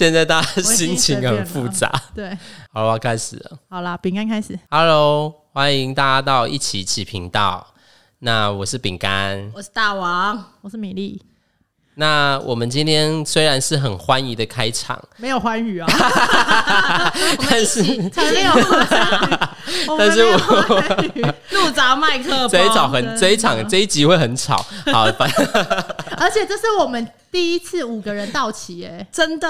现在大家心情很复杂。对，好了，我要开始了。好了，饼干开始。Hello，欢迎大家到一起一起频道。那我是饼干。我是大王，我是米粒，那我们今天虽然是很欢愉的开场，没有欢愉啊，但是才没有欢愉，但是我欢愉，录着麦克风，这一场很这一场这一集会很吵。好，反正 而且这是我们第一次五个人到齐，哎，真的。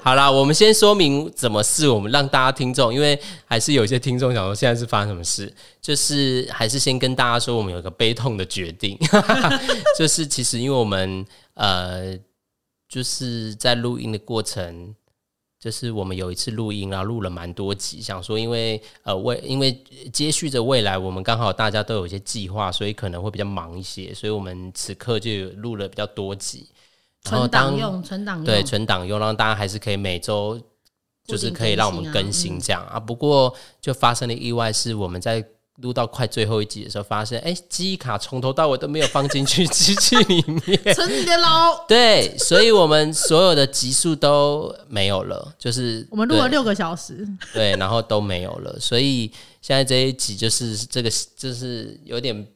好啦，我们先说明怎么事我们让大家听众，因为还是有一些听众想说现在是发生什么事，就是还是先跟大家说我们有个悲痛的决定，就是其实因为我们呃就是在录音的过程。就是我们有一次录音，然后录了蛮多集，想说因为呃未因为接续着未来，我们刚好大家都有一些计划，所以可能会比较忙一些，所以我们此刻就录了比较多集。然后存当档用，存档用，对，存档用，让大家还是可以每周就是可以让我们更嗯新这样啊。不过就发生了意外，是我们在录到快最后一集的时候，发现哎，记忆卡从头到尾都没有放进去机器里面。存你的喽。对，所以我们所有的集数都没有了，就是我们录了六个小时，对，然后都没有了，所以现在这一集就是这个，就是有点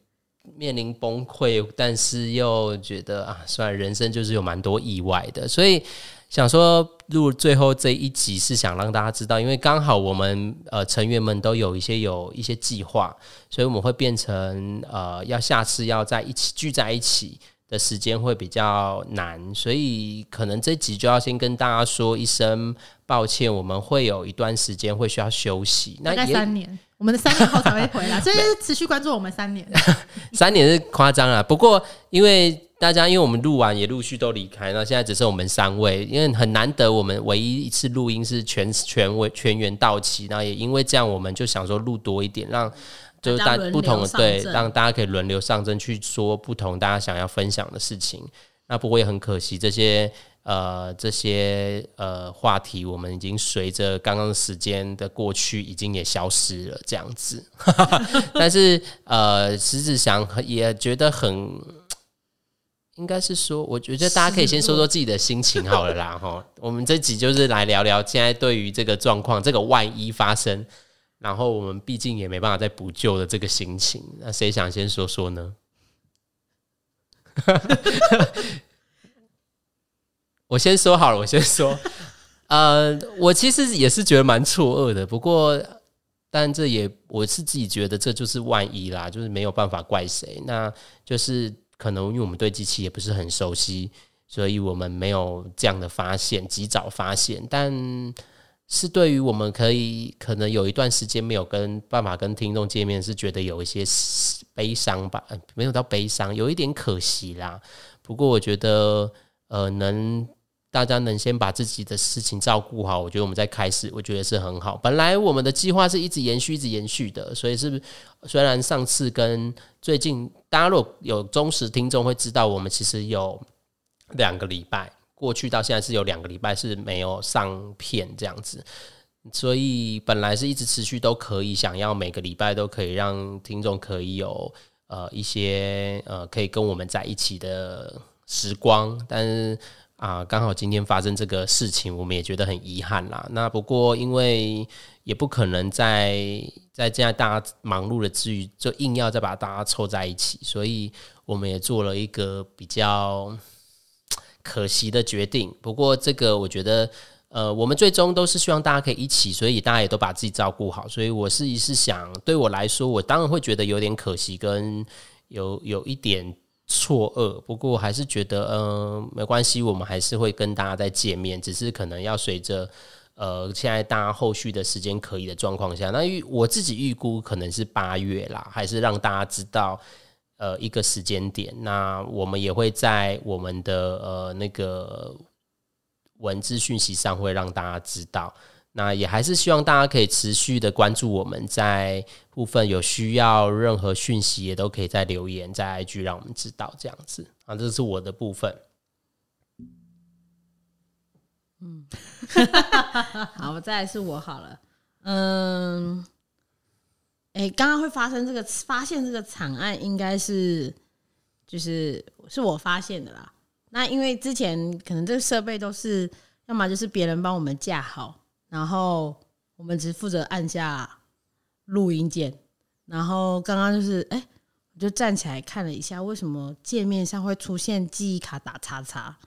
面临崩溃，但是又觉得啊，虽然人生就是有蛮多意外的，所以想说录最后这一集是想让大家知道，因为刚好我们呃成员们都有一些有一些计划，所以我们会变成呃要下次要在一起聚在一起。的时间会比较难，所以可能这集就要先跟大家说一声抱歉，我们会有一段时间会需要休息。那大概也三年，我们的三年后才会回来，所以持续关注我们三年。三年是夸张了，不过因为大家因为我们录完也陆续都离开，那现在只剩我们三位，因为很难得我们唯一一次录音是全全为全员到齐，那也因为这样，我们就想说录多一点，让就是大不同的对，让大家可以轮流上阵去说不同大家想要分享的事情。那不过也很可惜，这些呃这些呃话题，我们已经随着刚刚的时间的过去，已经也消失了这样子。但是呃，实质想也觉得很，应该是说，我觉得大家可以先说说自己的心情好了啦。哈，我们这集就是来聊聊现在对于这个状况，这个万一发生，然后我们毕竟也没办法再补救的这个心情。那谁想先说说呢？我先说好了，我先说。呃，我其实也是觉得蛮错愕的，不过，但这也我是自己觉得这就是万一啦，就是没有办法怪谁。那就是可能因为我们对机器也不是很熟悉，所以我们没有这样的发现，及早发现。但是对于我们可以可能有一段时间没有跟办法跟听众见面，是觉得有一些悲伤吧，没有到悲伤，有一点可惜啦。不过我觉得，呃，能大家能先把自己的事情照顾好，我觉得我们再开始，我觉得是很好。本来我们的计划是一直延续、一直延续的，所以是虽然上次跟最近，大家如果有忠实听众会知道，我们其实有两个礼拜过去到现在是有两个礼拜是没有上片这样子。所以本来是一直持续都可以，想要每个礼拜都可以让听众可以有呃一些呃可以跟我们在一起的时光，但是啊刚好今天发生这个事情，我们也觉得很遗憾啦。那不过因为也不可能在在这样大家忙碌的之余，就硬要再把大家凑在一起，所以我们也做了一个比较可惜的决定。不过这个我觉得。呃，我们最终都是希望大家可以一起，所以大家也都把自己照顾好。所以我是是想，对我来说，我当然会觉得有点可惜，跟有有一点错愕。不过还是觉得，嗯、没关系，我们还是会跟大家再见面，只是可能要随着呃现在大家后续的时间可以的状况下，那预我自己预估可能是八月啦，还是让大家知道。呃，一个时间点，那我们也会在我们的呃那个文字讯息上会让大家知道。那也还是希望大家可以持续的关注我们，在部分有需要任何讯息，也都可以在留言在 IG 让我们知道这样子啊，这是我的部分。嗯 好，我再来是我好了。嗯，哎、刚刚会发生这个发现这个惨案，应该是就是是我发现的啦。那因为之前可能这个设备都是要么就是别人帮我们架好，然后我们只负责按下录音键。然后刚刚就是，哎、我就站起来看了一下，为什么界面上会出现记忆卡打叉叉，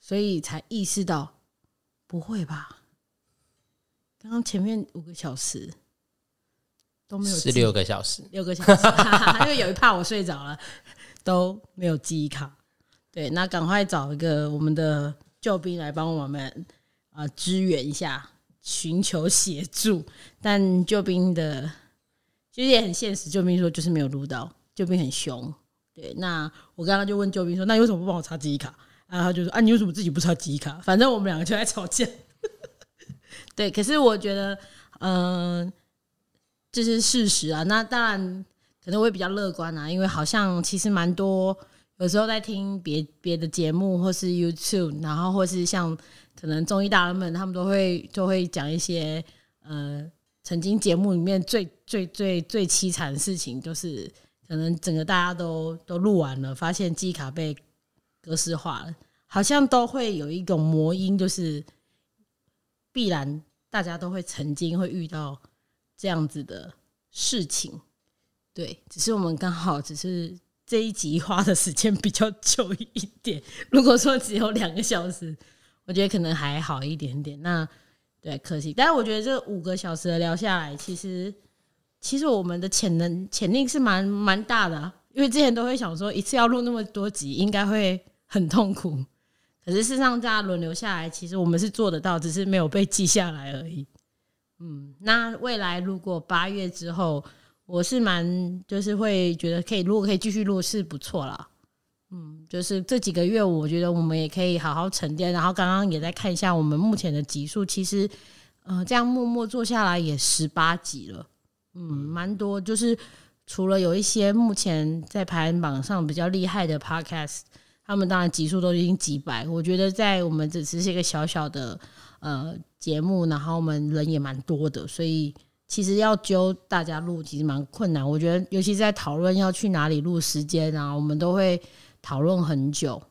所以才意识到，不会吧？刚刚前面五个小时都没有记是六个小时，六个小时，因为有一怕我睡着了，都没有记忆卡。对，那赶快找一个我们的救兵来帮我们啊、呃支援一下，寻求协助。但救兵的其实也很现实，救兵说就是没有录到，救兵很凶。对，那我刚刚就问救兵说：“那你为什么不帮我插记忆卡？”然后他就说：“啊，你为什么自己不插记忆卡？”反正我们两个就在吵架。对，可是我觉得，嗯、这是事实啊。那当然可能会比较乐观啊，因为好像其实蛮多，有时候在听别别的节目或是 YouTube，然后或是像可能综艺大人们，他们都会都会讲一些呃，曾经节目里面最最最最凄惨的事情，就是可能整个大家都都录完了，发现记忆卡被格式化了，好像都会有一种魔音，就是必然大家都会曾经会遇到这样子的事情。对，只是我们刚好只是这一集花的时间比较久一点。如果说只有两个小时，我觉得可能还好一点点。那对，可惜。但是我觉得这五个小时的聊下来，其实其实我们的潜能潜力是蛮蛮大的、因为之前都会想说一次要录那么多集，应该会很痛苦。可是事实上，大家轮流下来，其实我们是做得到，只是没有被记下来而已。嗯，那未来如果八月之后，我是蛮就是会觉得可以，如果可以继续录是不错啦。嗯，就是这几个月，我觉得我们也可以好好沉淀。然后刚刚也在看一下我们目前的集数，其实呃，这样默默做下来也十八集了，嗯，蛮多。就是除了有一些目前在排行榜上比较厉害的 podcast，他们当然集数都已经几百。我觉得在我们只是一个小小的呃节目，然后我们人也蛮多的，所以其实要揪大家录其实蛮困难。我觉得尤其在讨论要去哪里录时间啊，我们都会讨论很久。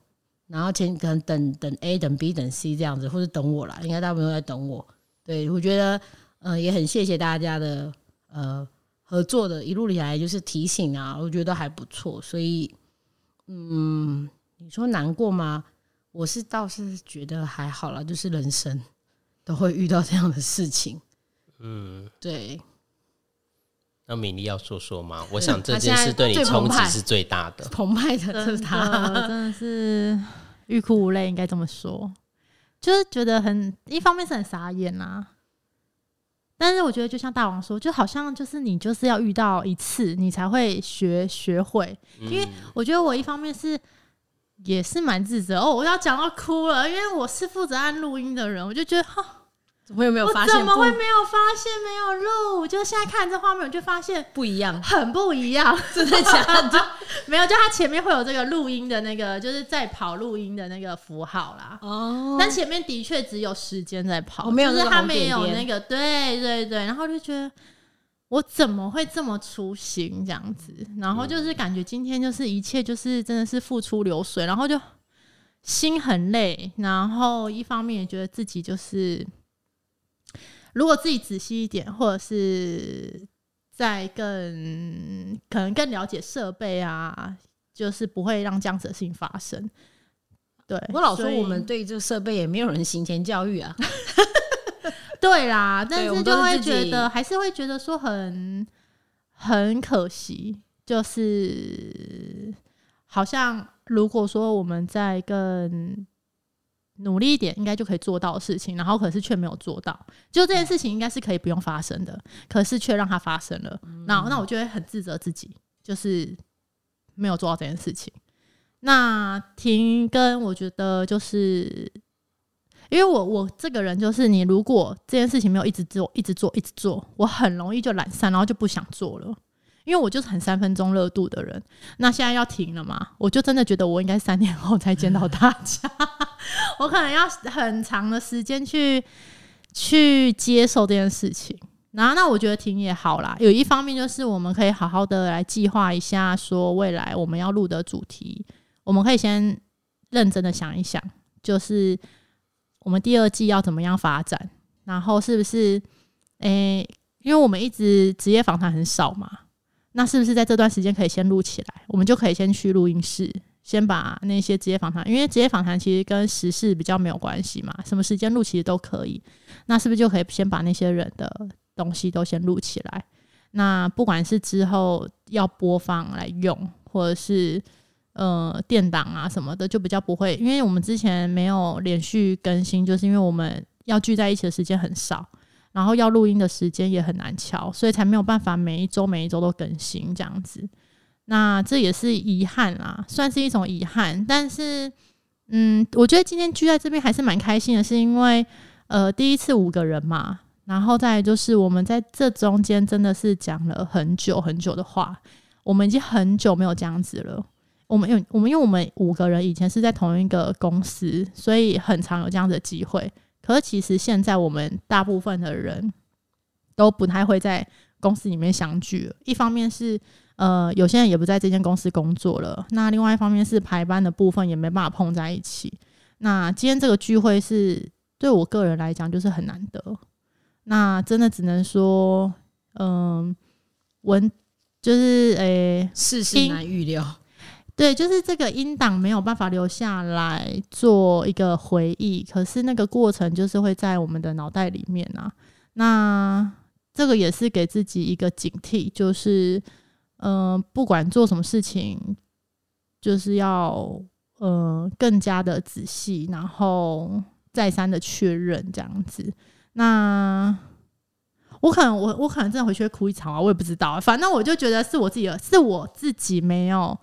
然后前可能等等 A 等 B 等 C 这样子，或者等我啦，应该大部分都在等我。对我觉得，呃，也很谢谢大家的呃合作的一路以来就是提醒啊，我觉得还不错。所以，嗯，你说难过吗？我是倒是觉得还好啦，就是人生都会遇到这样的事情。嗯，对，那米莉要说说吗？我想这件事对你冲击是最大的。澎湃的是真他，的真的是欲哭无泪，应该这么说，就是觉得很一方面是很傻眼啊、但是我觉得就像大王说，就好像就是你就是要遇到一次，你才会学学会。因为嗯我觉得我一方面是也是蛮自责哦，我要讲到哭了，因为我是负责按录音的人，我就觉得哈，怎么有没有我发现不怎么会没有发现没有录？就现在看这画面，我就发现不一样？很不一样，真的假的？没有，就它前面会有这个录音的那个，就是在跑录音的那个符号啦。哦但前面的确只有时间在跑，哦没有就是它那个红点点没有那个，对对对，然后就觉得我怎么会这么粗心这样子？然后就是感觉今天就是一切就是真的是付出流水，然后就心很累，然后一方面也觉得自己就是如果自己仔细一点，或者是再更可能更了解设备啊，就是不会让这样子的事情发生。对，我老说我们对这个设备也没有人行前教育啊。对啦，但是就会觉得还是会觉得说很很可惜，就是好像如果说我们在更努力一点，应该就可以做到的事情，然后可是却没有做到，就这件事情应该是可以不用发生的，可是却让它发生了，那那我就会很自责自己，就是没有做到这件事情。那停更，我觉得就是因为我我这个人就是，你如果这件事情没有一直做、一直做、一直做，我很容易就懒散，然后就不想做了。因为我就是很三分钟热度的人。那现在要停了嘛，我就真的觉得我应该三年后才见到大家，我可能要很长的时间去去接受这件事情。然后，那我觉得停也好啦。有一方面就是我们可以好好的来计划一下，说未来我们要录的主题，我们可以先认真的想一想，就是我们第二季要怎么样发展，然后是不是诶、因为我们一直职业访谈很少嘛，那是不是在这段时间可以先录起来？我们就可以先去录音室，先把那些职业访谈，因为职业访谈其实跟时事比较没有关系嘛，什么时间录其实都可以。那是不是就可以先把那些人的东西都先录起来？那不管是之后要播放来用，或者是呃电档啊什么的，就比较不会，因为我们之前没有连续更新，就是因为我们要聚在一起的时间很少，然后要录音的时间也很难敲，所以才没有办法每一周每一周都更新这样子。那这也是遗憾啦，算是一种遗憾。但是，嗯，我觉得今天聚在这边还是蛮开心的，是因为呃第一次五个人嘛，然后再就是我们在这中间真的是讲了很久很久的话，我们已经很久没有这样子了。我们因我们因为我们五个人以前是在同一个公司，所以很常有这样子的机会。可是其实现在我们大部分的人都不太会在公司里面相聚。一方面是呃有些人也不在这间公司工作了，那另外一方面是排班的部分也没办法碰在一起。那今天这个聚会是对我个人来讲就是很难得。那真的只能说，嗯、文就是诶、世事难预料。对，就是这个音档没有办法留下来做一个回忆，可是那个过程就是会在我们的脑袋里面啊。那这个也是给自己一个警惕，就是嗯、不管做什么事情，就是要呃更加的仔细，然后再三的确认这样子。那我可能我我可能真的回去会哭一场啊，我也不知道。反正我就觉得是我自己的，是我自己没有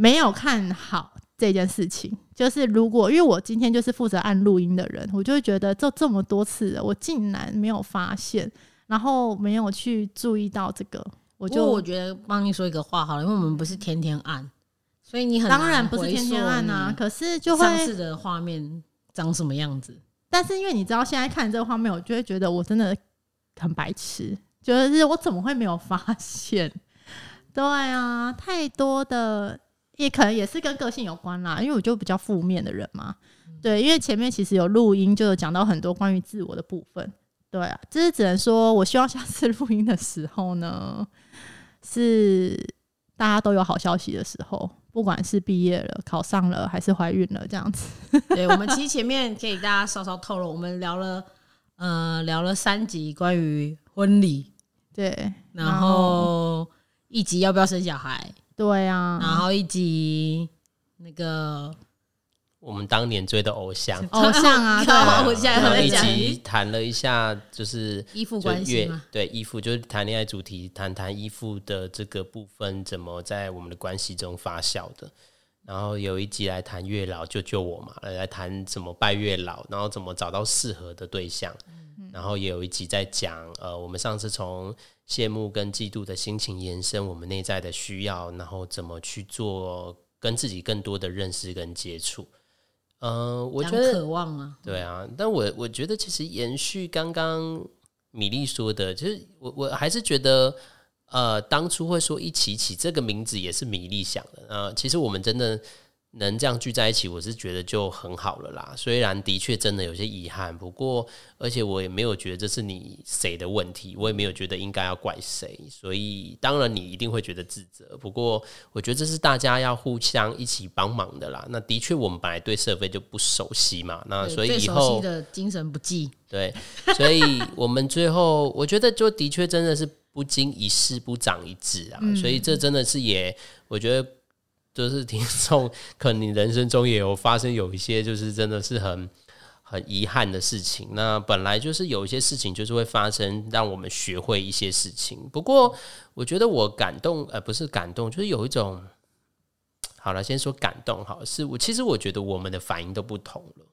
没有看好这件事情。就是如果因为我今天就是负责按录音的人，我就会觉得这这么多次了，我竟然没有发现，然后没有去注意到这个，我就我觉得帮你说一个话好了，因为我们不是天天按，所以你很当然不是天天按啊，可是就会上次的画面长什么样子。但是因为你知道现在看这个画面，我就会觉得我真的很白痴，就是我怎么会没有发现？对啊，太多的也可能也是跟个性有关啦，因为我就比较负面的人嘛。对，因为前面其实有录音，就有讲到很多关于自我的部分。对啊，这是只能说，我希望下次录音的时候呢，是大家都有好消息的时候，不管是毕业了、考上了，还是怀孕了，这样子。对，我们其实前面可以大家稍稍透露，我们聊了呃聊了三集关于婚礼，对，然后一集要不要生小孩，对啊，然后一集那个我们当年追的偶像，偶像啊，对靠啊，我现在然后一还在讲集谈了一下，就是依附就关系对依附，就是谈恋爱主题，谈谈依附的这个部分怎么在我们的关系中发酵的。然后有一集来谈月老救救我嘛，来谈怎么拜月老，然后怎么找到适合的对象。然后也有一集在讲，呃，我们上次从羡慕跟嫉妒的心情延伸我们内在的需要，然后怎么去做跟自己更多的认识跟接触。呃，我觉得渴望啊，对啊，但我我觉得其实延续刚刚米粒说的，其实我我还是觉得，呃，当初会说一起起这个名字也是米粒想的。呃，其实我们真的能这样聚在一起，我是觉得就很好了啦。虽然的确真的有些遗憾，不过而且我也没有觉得这是你谁的问题，我也没有觉得应该要怪谁。所以当然你一定会觉得自责，不过我觉得这是大家要互相一起帮忙的啦。那的确我们本来对社会就不熟悉嘛，那所以熟以后悉的精神不济，对，所以我们最后我觉得就的确真的是不经一事不长一智啊，所以这真的是也我觉得就是听众 可能你人生中也有发生有一些就是真的是很很遗憾的事情。那本来就是有一些事情就是会发生，让我们学会一些事情。不过我觉得我感动，呃，不是感动，就是有一种。好了，先说感动好，是我其实我觉得我们的反应都不同了。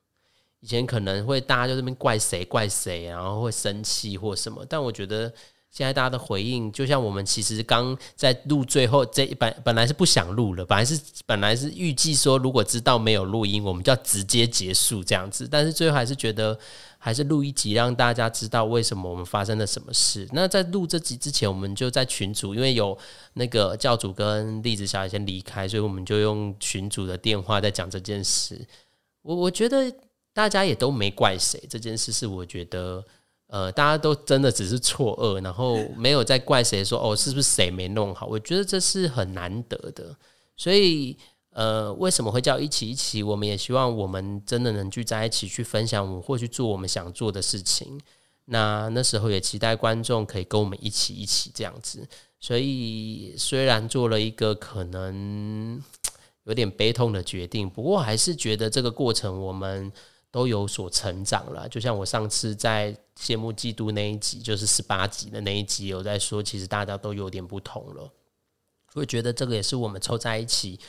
以前可能会大家就这边怪谁怪谁，然后会生气或什么，但我觉得现在大家的回应，就像我们其实刚在录最后这一本本来是不想录了，本来是本来是预计说如果知道没有录音，我们就要直接结束这样子，但是最后还是觉得还是录一集让大家知道为什么我们发生了什么事。那在录这集之前，我们就在群组，因为有那个教主跟栗子小姐先离开，所以我们就用群组的电话在讲这件事。我我觉得大家也都没怪谁，这件事是我觉得。呃，大家都真的只是错愕，然后没有在怪谁说哦，是不是谁没弄好？我觉得这是很难得的，所以呃，为什么会叫一起一起？我们也希望我们真的能聚在一起去分享，我们或去做我们想做的事情。那那时候也期待观众可以跟我们一起一起这样子。所以虽然做了一个可能 有点悲痛的决定，不过还是觉得这个过程我们。都有所成长了，就像我上次在羡慕嫉妒那一集，就是十八集的那一集，有在说，其实大家都有点不同了。我觉得这个也是我们凑在一起，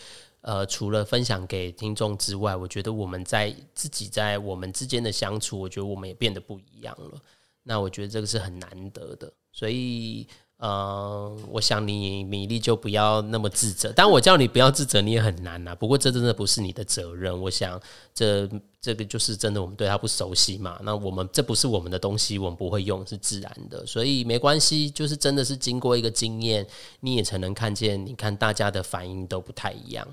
呃，除了分享给听众之外，我觉得我们在自己在我们之间的相处，我觉得我们也变得不一样了。那我觉得这个是很难得的，所以。呃，我想你米粒就不要那么自责，但我叫你不要自责，你也很难呐。不过这真的不是你的责任，我想这这个就是真的，我们对他不熟悉嘛。那我们这不是我们的东西，我们不会用，是自然的，所以没关系。就是真的是经过一个经验，你也才能看见，你看大家的反应都不太一样。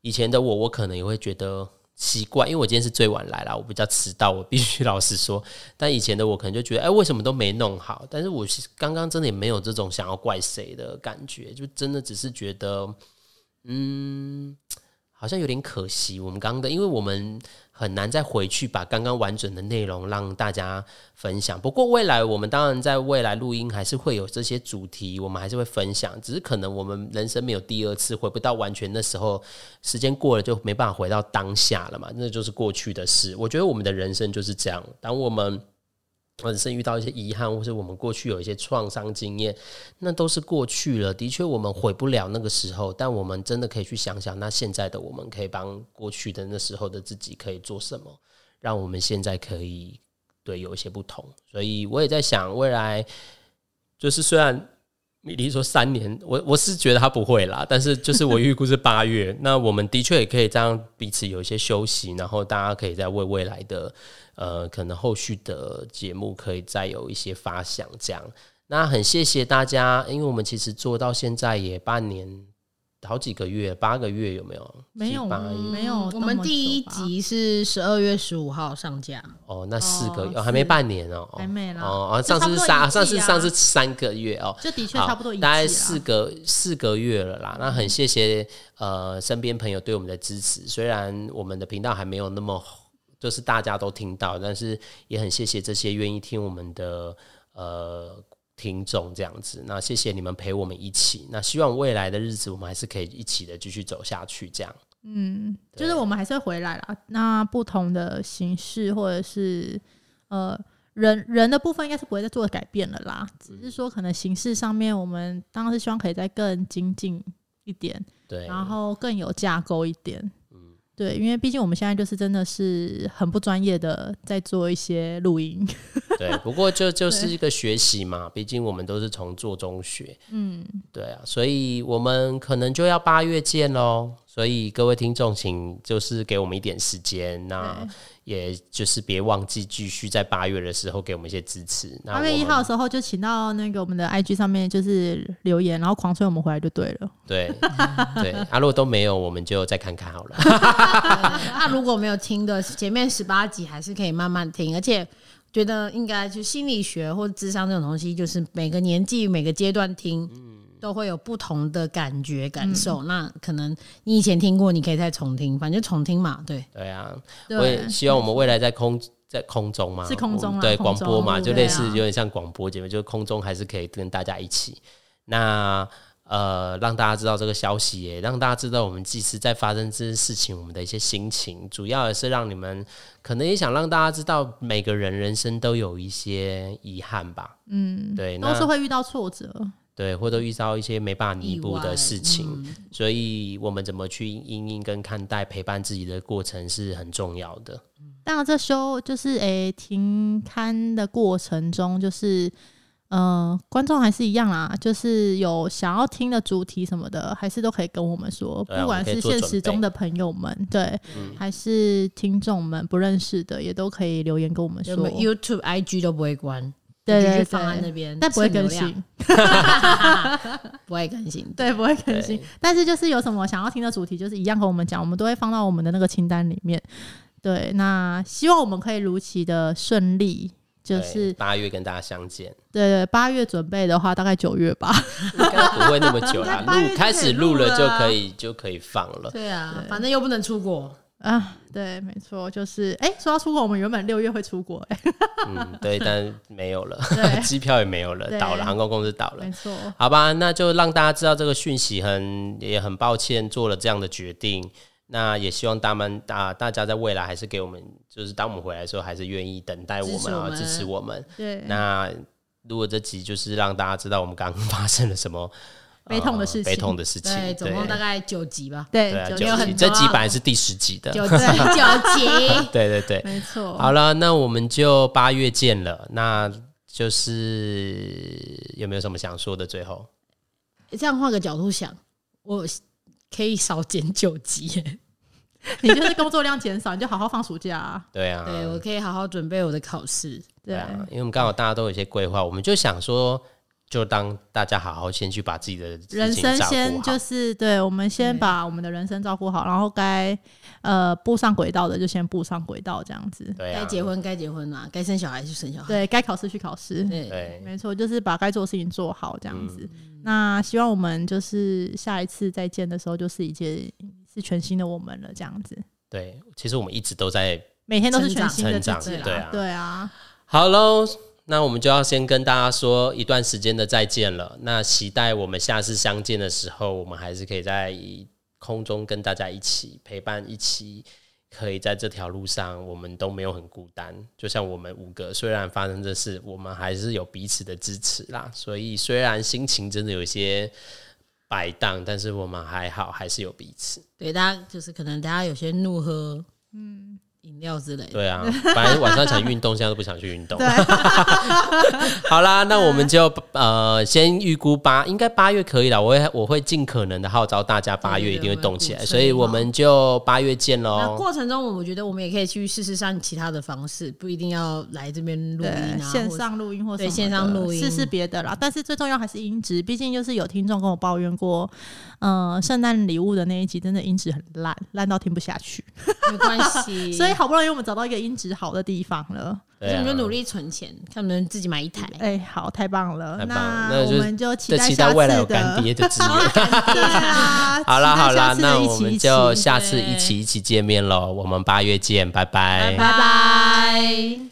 以前的我，我可能也会觉得。奇怪，因为我今天是最晚来了，我比较迟到，我必须 老实说。但以前的我可能就觉得，哎，为什么都没弄好？但是我刚刚真的也没有这种想要怪谁的感觉，就真的只是觉得，嗯。好像有点可惜，我们刚刚的，因为我们很难再回去把刚刚完整的内容让大家分享。不过未来我们当然在未来录音还是会有这些主题，我们还是会分享。只是可能我们人生没有第二次，回不到完全那时候，时间过了就没办法回到当下了嘛，那就是过去的事。我觉得我们的人生就是这样，当我们。本身遇到一些遗憾，或是我们过去有一些创伤经验，那都是过去了。的确，我们回不了那个时候，但我们真的可以去想想，那现在的我们可以帮过去的那时候的自己可以做什么，让我们现在可以对有一些不同。所以我也在想，未来就是虽然。米莉说三年，我我是觉得他不会啦，但是就是我预估是八月，那我们的确也可以这样彼此有一些休息，然后大家可以再为未来的呃可能后续的节目可以再有一些发想，这样。那很谢谢大家，因为我们其实做到现在也半年。好几个月，八个月有没有？没有，没有。我们第一集是十二月十五号上架。哦，那四个月还没半年哦，还没啦。哦哦，上次三，上次上次三个月哦，这的确差不多，大概四个四个月了啦。那很谢谢呃身边朋友对我们的支持，虽然我们的频道还没有那么就是大家都听到，但是也很谢谢这些愿意听我们的呃。听众这样子，那谢谢你们陪我们一起。那希望未来的日子，我们还是可以一起的继续走下去。这样，嗯，就是我们还是会回来啦。那不同的形式，或者是呃人人的部分，应该是不会再做改变了啦。只是说，可能形式上面，我们当然是希望可以再更精进一点，对，然后更有架构一点。对，因为毕竟我们现在就是真的是很不专业的在做一些录音。对，不过就 就是一个学习嘛，毕竟我们都是从做中学。嗯，对啊，所以我们可能就要八月见喽。所以各位听众，请就是给我们一点时间，那也就是别忘记继续在八月的时候给我们一些支持。八月一号的时候就请到那个我们的 IG 上面就是留言，然后狂催我们回来就对了。对对，啊，如果都没有，我们就再看看好了。那如果没有听的前面十八集，还是可以慢慢听，而且觉得应该就心理学或智商这种东西，就是每个年纪每个阶段听。都会有不同的感觉感受，那可能你以前听过，你可以再重听，反正重听嘛，对。对啊，我也希望我们未来在空在空中嘛，是空中对广播嘛，就类似有点像广播节目，就是空中还是可以跟大家一起。那呃，让大家知道这个消息，也让大家知道我们祭司在发生这件事情，我们的一些心情，主要也是让你们可能也想让大家知道，每个人人生都有一些遗憾吧。嗯，对，都是会遇到挫折。对，或者遇到一些没办法弥补的事情，所以我们怎么去应应跟看待陪伴自己的过程是很重要的。当然，这修就是诶停刊的过程中，就是呃观众还是一样啦，就是有想要听的主题什么的，还是都可以跟我们说，不管是现实中的朋友们，对，还是听众们不认识的，也都可以留言跟我们说，YouTube、IG 都不会关。对对放在那边，但不会更新，不会更新，对，不会更新。但是就是有什么想要听的主题，就是一样和我们讲，我们都会放到我们的那个清单里面。对，那希望我们可以如期的顺利，就是八月跟大家相见，对对，八月准备的话，大概九月吧。应该不会那么久啦。录开始录了就可以就可以放了。对啊，反正又不能出国，啊，对，没错，就是哎，说到出国，我们原本六月会出国，哎，嗯，对，但没有了，机票也没有了，倒了，航空公司倒了没。错，好吧，那就让大家知道这个讯息很，也很抱歉做了这样的决定。那也希望大们大大家在未来还是给我们，就是当我们回来的时候，还是愿意等待我们啊，支持我们。对，那如果这集就是让大家知道我们刚刚发生了什么悲痛的事情。呃悲痛的事情，对，总共大概九集吧，对九九集，这集啊本来是第十集的，九集九集，对对对。没错，好了，那我们就八月见了。那就是有没有什么想说的？最后，这样换个角度想，我可以少剪九集耶，你就是工作量减少，你就好好放暑假啊。对啊，对我可以好好准备我的考试。对对啊，因为我们刚好大家都有一些规划，我们就想说，就当大家好好先去把自己的人生先就是对，我们先把我们的人生照顾好，然后该呃步上轨道的就先步上轨道，这样子。对啊，该结婚该结婚啦，该生小孩就生小孩。对该考试去考试，对对没错，就是把该做的事情做好，这样子。嗯那希望我们就是下一次再见的时候，就是一件是全新的我们了，这样子。对，其实我们一直都在每天都是成长全新的成长自己对啊对啊，好喽。那我们就要先跟大家说一段时间的再见了。那期待我们下次相见的时候，我们还是可以在空中跟大家一起陪伴，一起可以在这条路上，我们都没有很孤单。就像我们五个，虽然发生这事，我们还是有彼此的支持啦。所以虽然心情真的有一些摆荡，但是我们还好，还是有彼此。对，大家就是可能大家有些怒喝，嗯，饮料之类的。对啊，反正晚上想运动，现在都不想去运动。好啦，那我们就呃先预估八，应该八月可以了。我会我会尽可能的号召大家八月一定会动起来，所以我们就八月见那喽。过程中，我觉得我们也可以去试试上其他的方式，不一定要来这边录音对，啊，线上录音或对线上录音试试别的啦。但是最重要还是音质，毕竟就是有听众跟我抱怨过，呃，圣诞礼物的那一集真的音质很烂，烂到听不下去。没关系。所以好不容易我们找到一个音质好的地方了。我们就努力存钱，看能不能自己买一台。哎、好，太棒了！太棒了那我们就期待期待下次待未来有干。爹的资源。对啊，好啦好啦那我们就下次一起一起见面喽。我们八月见，拜拜拜拜。